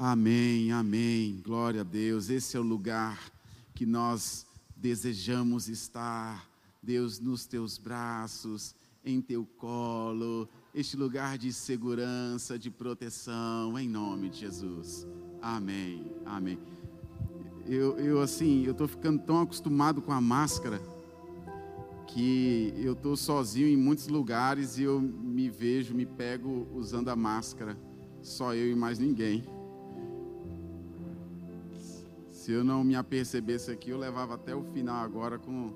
Amém, amém. Glória a Deus. Esse é o lugar que nós desejamos estar. Deus, nos teus braços, em teu colo, este lugar de segurança, de proteção, em nome de Jesus. Amém, amém. Eu, eu assim, eu estou ficando tão acostumado com a máscara que eu estou sozinho em muitos lugares e eu me vejo, me pego usando a máscara, só eu e mais ninguém. Se eu não me apercebesse aqui, eu levava até o final agora com,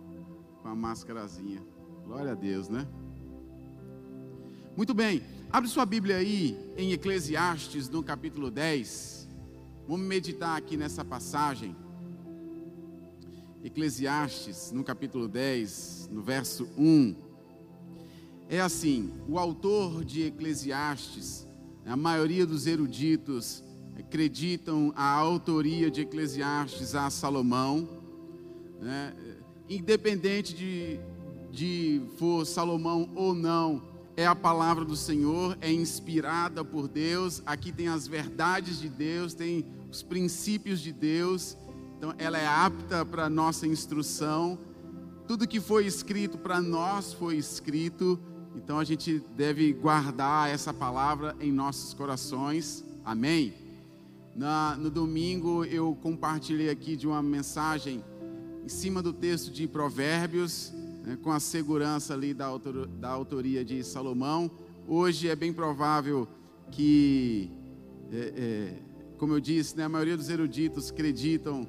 com a máscarazinha. Glória a Deus, né? Muito bem, abre sua Bíblia aí em Eclesiastes, no capítulo 10. Vamos meditar aqui nessa passagem. Eclesiastes, no capítulo 10, no verso 1. É assim: o autor de Eclesiastes, a maioria dos eruditos acreditam a autoria de Eclesiastes a Salomão, né? independente de, de for Salomão ou não, é a palavra do Senhor, é inspirada por Deus. Aqui tem as verdades de Deus, tem os princípios de Deus então, ela é apta para nossa instrução. Tudo que foi escrito para nós foi escrito. Então, a gente deve guardar essa palavra em nossos corações. Amém? Na, no domingo, eu compartilhei aqui de uma mensagem em cima do texto de Provérbios, né, com a segurança ali da, autor, da autoria de Salomão. Hoje é bem provável que, é, é, como eu disse, né, a maioria dos eruditos acreditam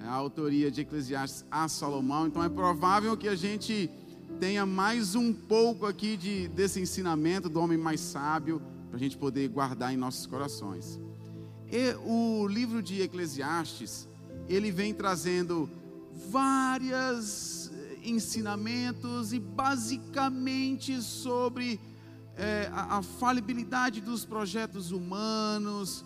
a autoria de Eclesiastes a Salomão. Então é provável que a gente tenha mais um pouco aqui de, desse ensinamento do homem mais sábio para a gente poder guardar em nossos corações. E o livro de Eclesiastes ele vem trazendo vários ensinamentos e basicamente sobre é, a, a falibilidade dos projetos humanos,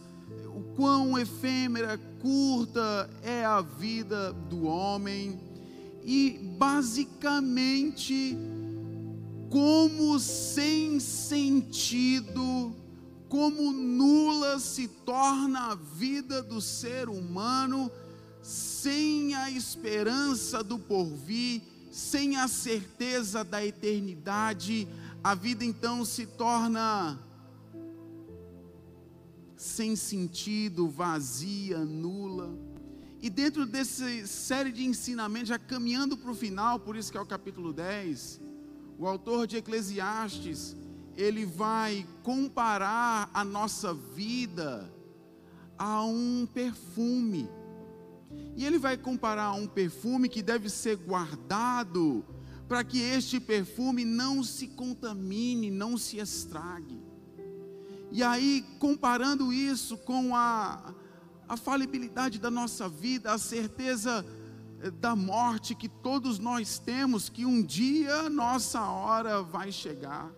o quão efêmera, curta é a vida do homem e basicamente como sem sentido, como nula se torna a vida do ser humano sem a esperança do porvir, sem a certeza da eternidade, a vida então se torna sem sentido, vazia, nula. E dentro dessa série de ensinamentos, já caminhando para o final, por isso que é o capítulo 10, o autor de Eclesiastes, ele vai comparar a nossa vida a um perfume. E ele vai comparar a um perfume que deve ser guardado para que este perfume não se contamine, não se estrague. E aí, comparando isso com a, a falibilidade da nossa vida, a certeza eh, da morte que todos nós temos, que um dia nossa hora vai chegar.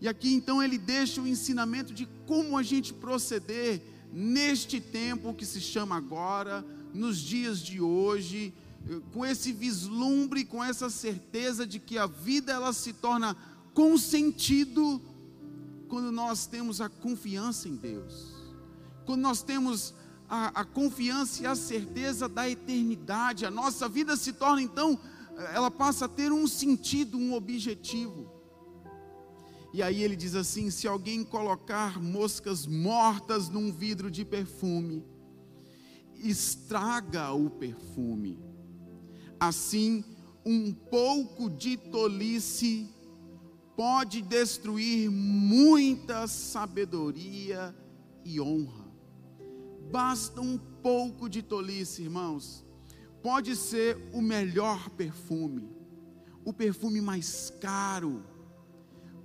E aqui então ele deixa o ensinamento de como a gente proceder neste tempo que se chama agora, nos dias de hoje, com esse vislumbre, com essa certeza de que a vida ela se torna com sentido quando nós temos a confiança em Deus, quando nós temos a, a, confiança e a certeza da eternidade, a nossa vida se torna então, ela passa a ter um sentido, um objetivo. E aí ele diz assim: se alguém colocar moscas mortas num vidro de perfume, estraga o perfume. Assim, um pouco de tolice pode destruir muita sabedoria e honra. Basta um pouco de tolice, irmãos. Pode ser o melhor perfume, o perfume mais caro,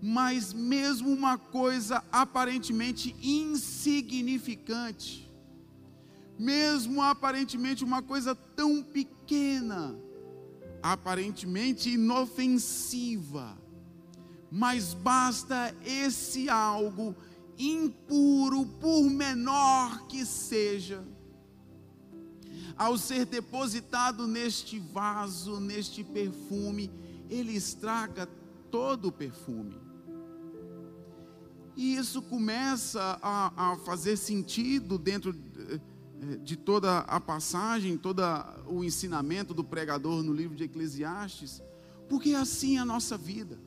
mas mesmo uma coisa aparentemente insignificante, mesmo aparentemente uma coisa tão pequena, aparentemente inofensiva, mas basta esse algo impuro, por menor que seja, ao ser depositado neste vaso, neste perfume, ele estraga todo o perfume. E isso começa a, a fazer sentido dentro eh, eh, de toda a passagem, todo o ensinamento do pregador no livro de Eclesiastes, porque é assim a nossa vida.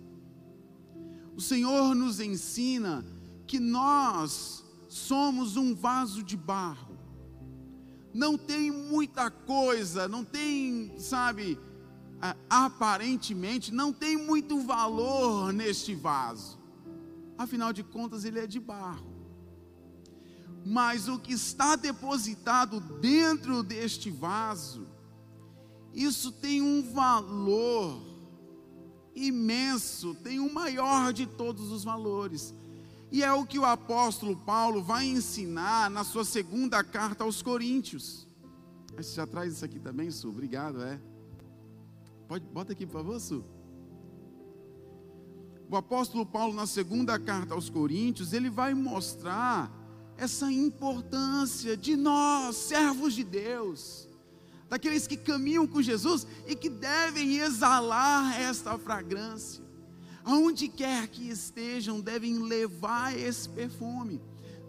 O Senhor nos ensina que nós somos um vaso de barro. Não tem muita coisa, não tem, sabe, aparentemente, não tem muito valor neste vaso. Afinal de contas, ele é de barro. Mas o que está depositado dentro deste vaso, isso tem um valor imenso, tem o maior de todos os valores. E é o que o apóstolo Paulo vai ensinar na sua segunda carta aos Coríntios. Você já traz isso aqui também, Su? Obrigado, é. Pode, bota aqui, por favor, Su. O apóstolo Paulo, na segunda carta aos Coríntios, ele vai mostrar essa importância de nós, servos de Deus, daqueles que caminham com Jesus e que devem exalar esta fragrância. Aonde quer que estejam, devem levar esse perfume.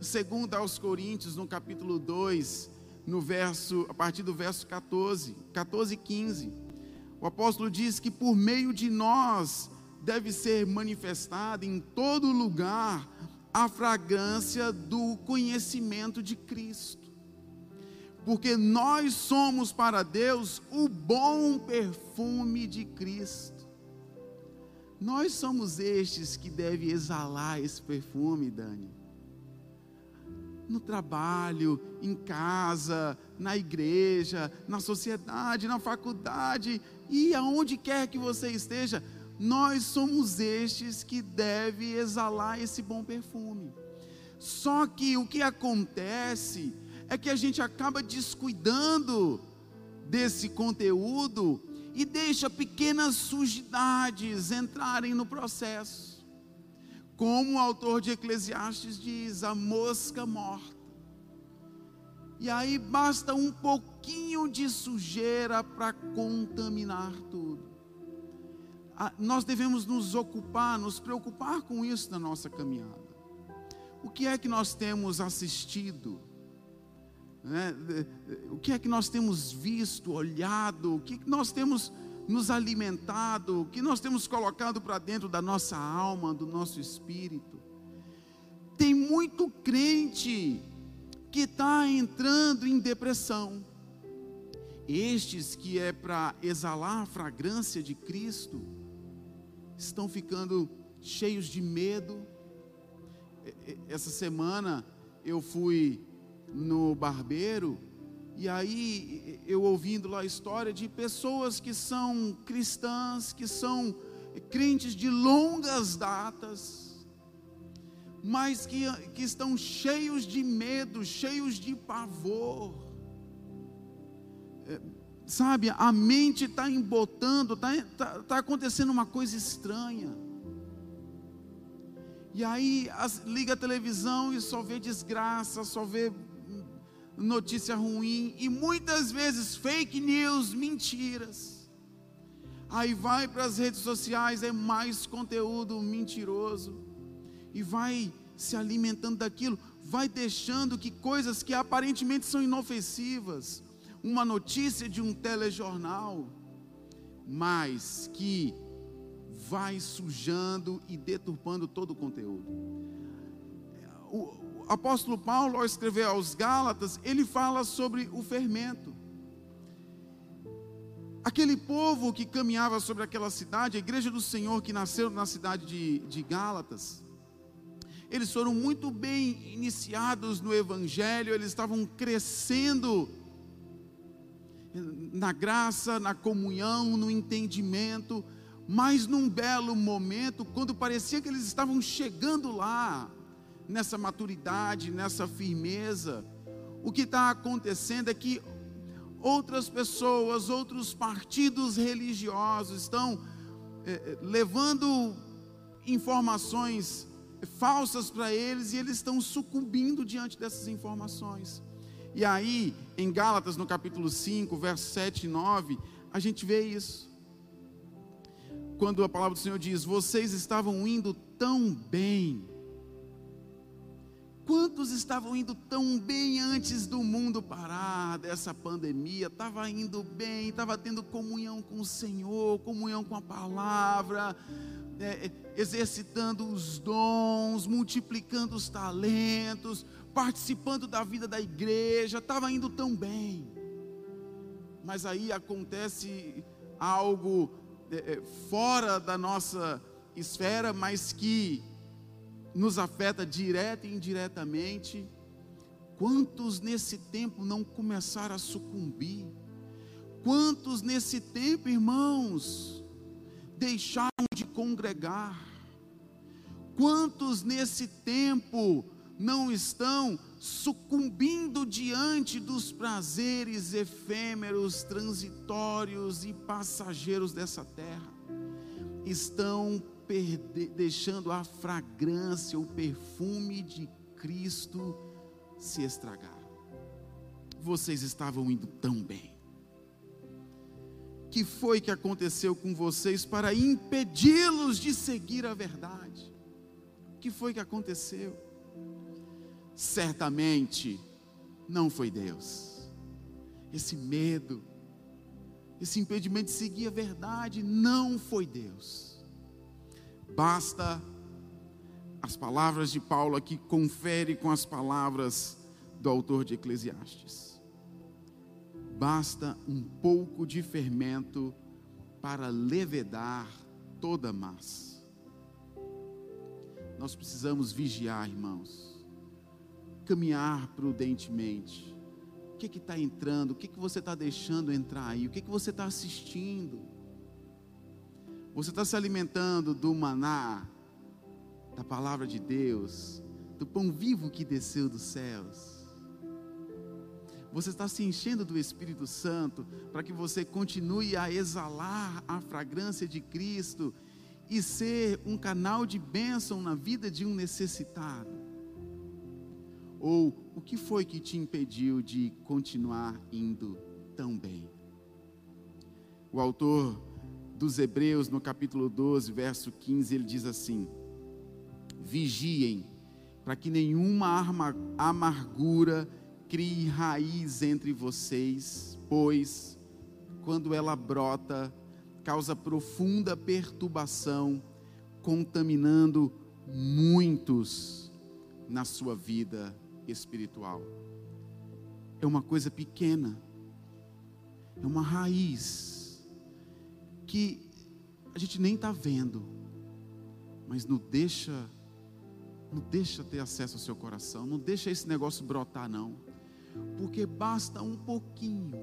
Segundo aos Coríntios, no capítulo 2, no verso, a partir do verso 14, 14 e 15, o apóstolo diz que por meio de nós deve ser manifestada em todo lugar a fragrância do conhecimento de Cristo. Porque nós somos para Deus o bom perfume de Cristo. Nós somos estes que devem exalar esse perfume, Dani. No trabalho, em casa, na igreja, na sociedade, na faculdade e aonde quer que você esteja, nós somos estes que devem exalar esse bom perfume. Só que o que acontece é que a gente acaba descuidando desse conteúdo e deixa pequenas sujidades entrarem no processo. Como o autor de Eclesiastes diz, a mosca morta. E aí basta um pouquinho de sujeira para contaminar tudo nós devemos nos ocupar, nos preocupar com isso na nossa caminhada. O que é que nós temos assistido? Né? O que é que nós temos visto, olhado? O que, é que nós temos nos alimentado? O que nós temos colocado para dentro da nossa alma, do nosso espírito? Tem muito crente que está entrando em depressão. Estes que é para exalar a fragrância de Cristo, estão ficando cheios de medo. Essa semana eu fui no barbeiro e aí eu ouvindo lá a história de pessoas que são cristãs, que são crentes de longas datas, mas que, que estão cheios de medo, cheios de pavor. É, sabe, a mente está embotando, está tá, tá acontecendo uma coisa estranha. E aí as, liga a televisão e só vê desgraça, só vê notícia ruim e muitas vezes fake news, mentiras. Aí vai para as redes sociais, é mais conteúdo mentiroso e vai se alimentando daquilo, vai deixando que coisas que aparentemente são inofensivas, uma notícia de um telejornal, mas que vai sujando e deturpando todo o conteúdo. O apóstolo Paulo, ao escrever aos Gálatas, ele fala sobre o fermento. Aquele povo que caminhava sobre aquela cidade, a igreja do Senhor que nasceu na cidade de, de Gálatas, eles foram muito bem iniciados no Evangelho, eles estavam crescendo na graça, na comunhão, no entendimento, mas num belo momento, quando parecia que eles estavam chegando lá, nessa maturidade, nessa firmeza, o que está acontecendo é que outras pessoas, outros partidos religiosos estão é, levando informações falsas para eles e eles estão sucumbindo diante dessas informações. E aí, em Gálatas, no capítulo 5, versos 7 e 9, a gente vê isso. Quando a palavra do Senhor diz: Vocês estavam indo tão bem, irmãos estavam indo tão bem antes do mundo parar, dessa pandemia, estava indo bem, estava tendo comunhão com o Senhor, comunhão com a palavra, é, exercitando os dons, multiplicando os talentos, participando da vida da igreja, estava indo tão bem. Mas aí acontece algo é, é, fora da nossa esfera, mas que nos afeta direta e indiretamente. Quantos nesse tempo não começaram a sucumbir? Quantos nesse tempo, irmãos, deixaram de congregar? Quantos nesse tempo não estão sucumbindo diante dos prazeres efêmeros, transitórios e passageiros dessa terra? Estão perder, deixando a fragrância, o perfume de Cristo se estragar. Vocês estavam indo tão bem. Que foi que aconteceu com vocês para impedi-los de seguir a verdade? O que foi que aconteceu? Certamente não foi Deus. Esse medo, esse impedimento de seguir a verdade não foi Deus Basta as palavras de Paulo aqui confere com as palavras do autor de Eclesiastes. Basta um pouco de fermento para levedar toda massa. Nós precisamos vigiar, irmãos, caminhar prudentemente. O que está entrando? O que, que você está deixando entrar aí? O que, que você está assistindo? Você está se alimentando do maná, da palavra de Deus, do pão vivo que desceu dos céus. Você está se enchendo do Espírito Santo para que você continue a exalar a fragrância de Cristo e ser um canal de bênção na vida de um necessitado. Ou o que foi que te impediu de continuar indo tão bem? O autor dos Hebreus, no capítulo 12, verso 15, ele diz assim: Vigiem, para que nenhuma amargura crie raiz entre vocês, pois, quando ela brota, causa profunda perturbação, contaminando muitos na sua vida espiritual. É uma coisa pequena, é uma raiz que a gente nem está vendo, mas não deixa, não deixa ter acesso ao seu coração, não deixa esse negócio brotar não, porque basta um pouquinho.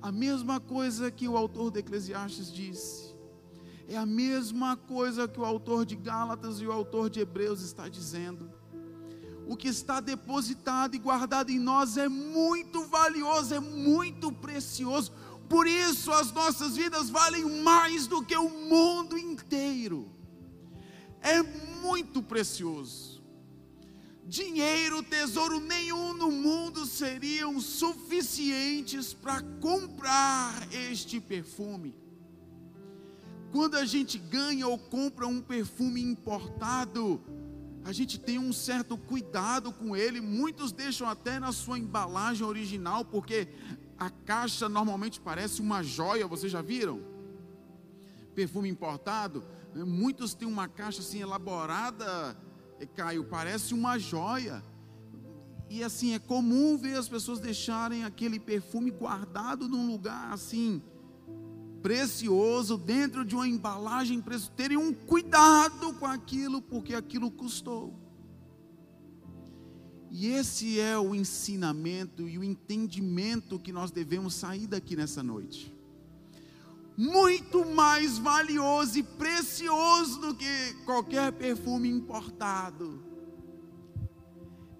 A mesma coisa que o autor de Eclesiastes disse, é a mesma coisa que o autor de Gálatas e o autor de Hebreus está dizendo. O que está depositado e guardado em nós é muito valioso, é muito precioso. Por isso as nossas vidas valem mais do que o mundo inteiro. É muito precioso. Dinheiro, tesouro nenhum no mundo seriam suficientes para comprar este perfume. Quando a gente ganha ou compra um perfume importado, a gente tem um certo cuidado com ele. Muitos deixam até na sua embalagem original, porque a caixa normalmente parece uma joia, vocês já viram? Perfume importado, né? muitos têm uma caixa assim elaborada, Caio, parece uma joia. E assim, é comum ver as pessoas deixarem aquele perfume guardado num lugar assim, precioso, dentro de uma embalagem preciosa, terem um cuidado com aquilo, porque aquilo custou. E esse é o ensinamento e o entendimento que nós devemos sair daqui nessa noite. Muito mais valioso e precioso do que qualquer perfume importado.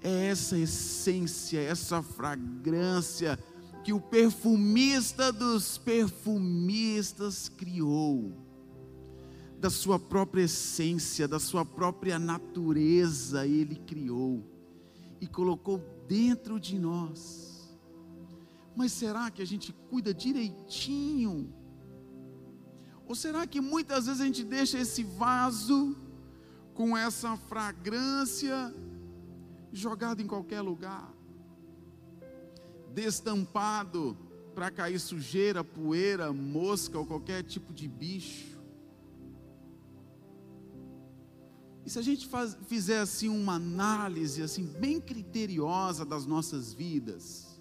É essa essência, essa fragrância que o perfumista dos perfumistas criou, da sua própria essência, da sua própria natureza, ele criou e colocou dentro de nós. Mas será que a gente cuida direitinho? Ou será que muitas vezes a gente deixa esse vaso com essa fragrância jogado em qualquer lugar, destampado para cair sujeira, poeira, mosca ou qualquer tipo de bicho. E se a gente faz, fizer assim uma análise assim bem criteriosa das nossas vidas,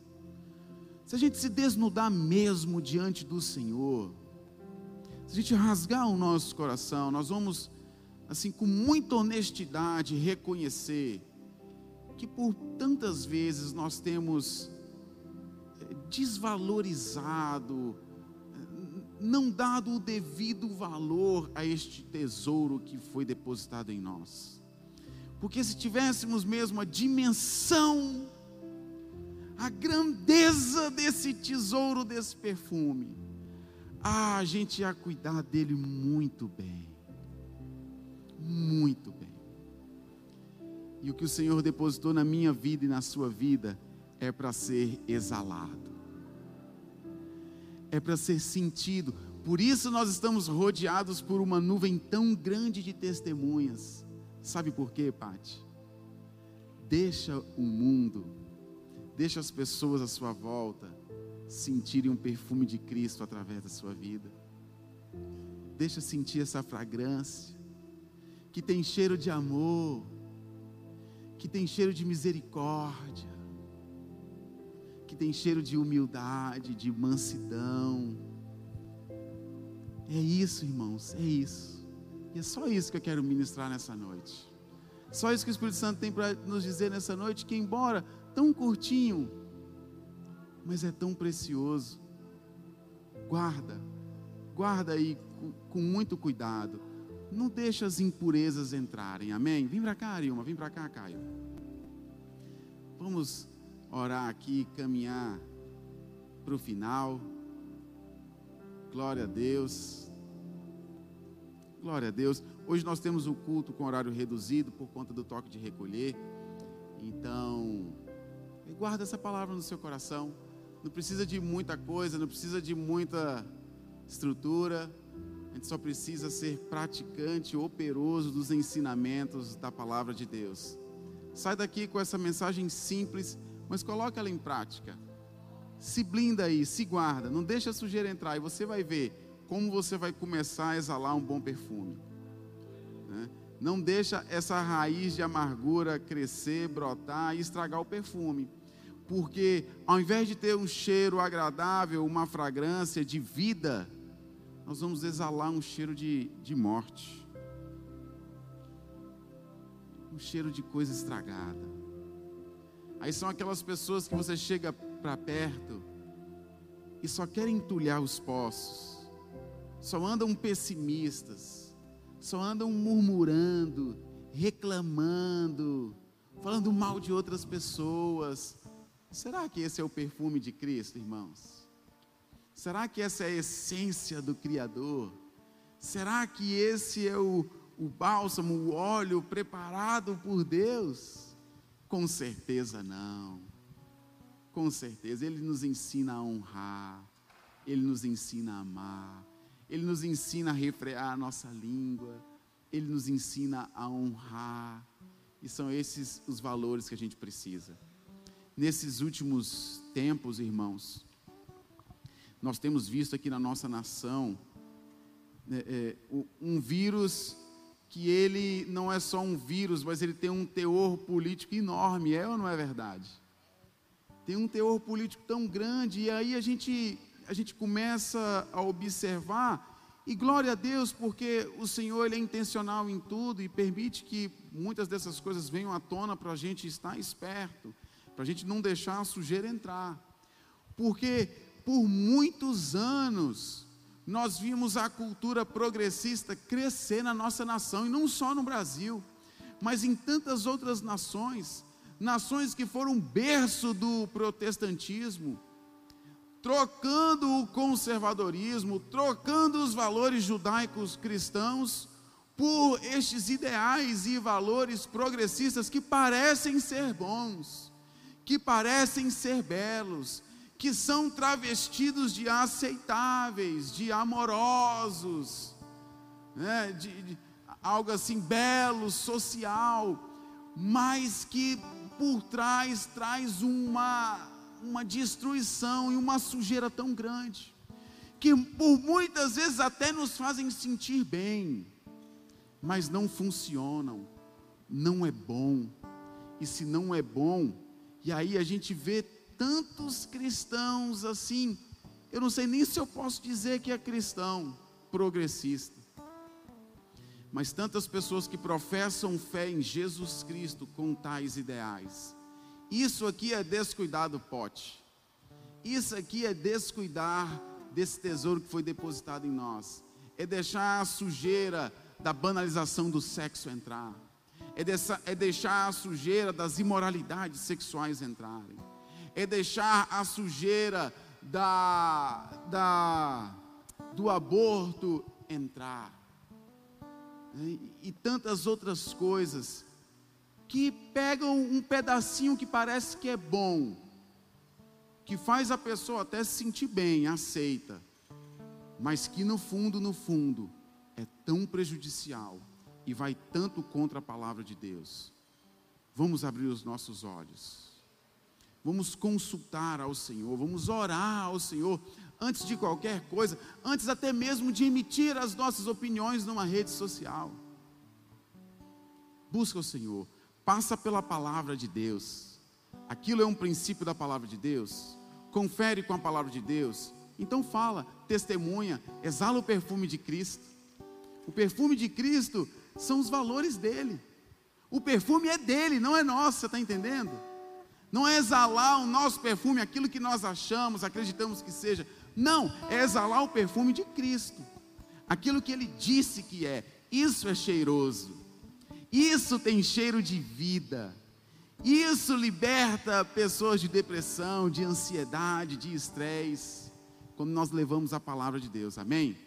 se a gente se desnudar mesmo diante do Senhor, se a gente rasgar o nosso coração, nós vamos assim com muita honestidade reconhecer que por tantas vezes nós temos eh, desvalorizado, não dado o devido valor a este tesouro que foi depositado em nós. Porque se tivéssemos mesmo a dimensão, a grandeza desse tesouro, desse perfume, ah, a gente ia cuidar dele muito bem. Muito bem. E o que o Senhor depositou na minha vida e na sua vida é para ser exalado é para ser sentido. Por isso nós estamos rodeados por uma nuvem tão grande de testemunhas. Sabe por quê, Pati? Deixa o mundo, deixa as pessoas à sua volta sentirem um perfume de Cristo através da sua vida. Deixa sentir essa fragrância que tem cheiro de amor, que tem cheiro de misericórdia que tem cheiro de humildade, de mansidão. É isso, irmãos, é isso. E é só isso que eu quero ministrar nessa noite. Só isso que o Espírito Santo tem para nos dizer nessa noite, que embora tão curtinho, mas é tão precioso. Guarda, guarda aí com, muito cuidado. Não deixa as impurezas entrarem, amém? Vem para cá, Arilma, vem para cá, Caio. Vamos orar aqui, caminhar para o final. Glória a Deus. Glória a Deus. Hoje nós temos o culto com horário reduzido por conta do toque de recolher. Então, guarda essa palavra no seu coração. Não precisa de muita coisa, não precisa de muita estrutura. A gente só precisa ser praticante, operoso dos ensinamentos da palavra de Deus. Sai daqui com essa mensagem simples mas coloca ela em prática. Se blinda aí, se guarda, não deixa a sujeira entrar e você vai ver como você vai começar a exalar um bom perfume. Né? Não deixa essa raiz de amargura crescer, brotar e estragar o perfume. Porque ao invés de ter um cheiro agradável, uma fragrância de vida, nós vamos exalar um cheiro de, de morte. Um cheiro de coisa estragada. Aí são aquelas pessoas que você chega para perto e só querem entulhar os poços, só andam pessimistas, só andam murmurando, reclamando, falando mal de outras pessoas. Será que esse é o perfume de Cristo, irmãos? Será que essa é a essência do Criador? Será que esse é o, o bálsamo, o óleo preparado por Deus? Com certeza não. Com certeza. Ele nos ensina a honrar. Ele nos ensina a amar. Ele nos ensina a refrear a nossa língua. Ele nos ensina a honrar. E são esses os valores que a gente precisa. Nesses últimos tempos, irmãos, nós temos visto aqui na nossa nação né, é, um vírus que ele não é só um vírus, mas ele tem um teor político enorme, é ou não é verdade? Tem um teor político tão grande, e aí a gente, a gente começa a observar, e glória a Deus, porque o Senhor ele é intencional em tudo e permite que muitas dessas coisas venham à tona para a gente estar esperto, para a gente não deixar a sujeira entrar. Porque por muitos anos, nós vimos a cultura progressista crescer na nossa nação, e não só no Brasil, mas em tantas outras nações, nações que foram berço do protestantismo, trocando o conservadorismo, trocando os valores judaicos cristãos por estes ideais e valores progressistas que parecem ser bons, que parecem ser belos, que são travestidos de aceitáveis, de amorosos, né, de, de algo assim belo, social, mas que por trás traz uma, uma destruição e uma sujeira tão grande, que por muitas vezes até nos fazem sentir bem, mas não funcionam, não é bom, e se não é bom, e aí a gente vê tantos cristãos assim, eu não sei nem se eu posso dizer que é cristão progressista, mas tantas pessoas que professam fé em Jesus Cristo com tais ideais. Isso aqui é descuidar do pote. Isso aqui é descuidar desse tesouro que foi depositado em nós. É deixar a sujeira da banalização do sexo entrar. É, é deixar a sujeira das imoralidades sexuais entrarem. É deixar a sujeira da, da, do aborto entrar né, e tantas outras coisas que pegam um pedacinho que parece que é bom, que faz a pessoa até se sentir bem, aceita, mas que no fundo, no fundo, é tão prejudicial e vai tanto contra a palavra de Deus. Vamos abrir os nossos olhos. Vamos consultar ao Senhor, vamos orar ao Senhor antes de qualquer coisa, antes até mesmo de emitir as nossas opiniões numa rede social. Busca o Senhor, passa pela palavra de Deus. Aquilo é um princípio da palavra de Deus. Confere com a palavra de Deus. Então fala, testemunha, exala o perfume de Cristo. O perfume de Cristo são os valores dele. O perfume é dele, não é nosso, você está entendendo? Não é exalar o nosso perfume, aquilo que nós achamos, acreditamos que seja. Não, é exalar o perfume de Cristo. Aquilo que ele disse que é. Isso é cheiroso. Isso tem cheiro de vida. Isso liberta pessoas de depressão, de ansiedade, de estresse, quando nós levamos a palavra de Deus. Amém?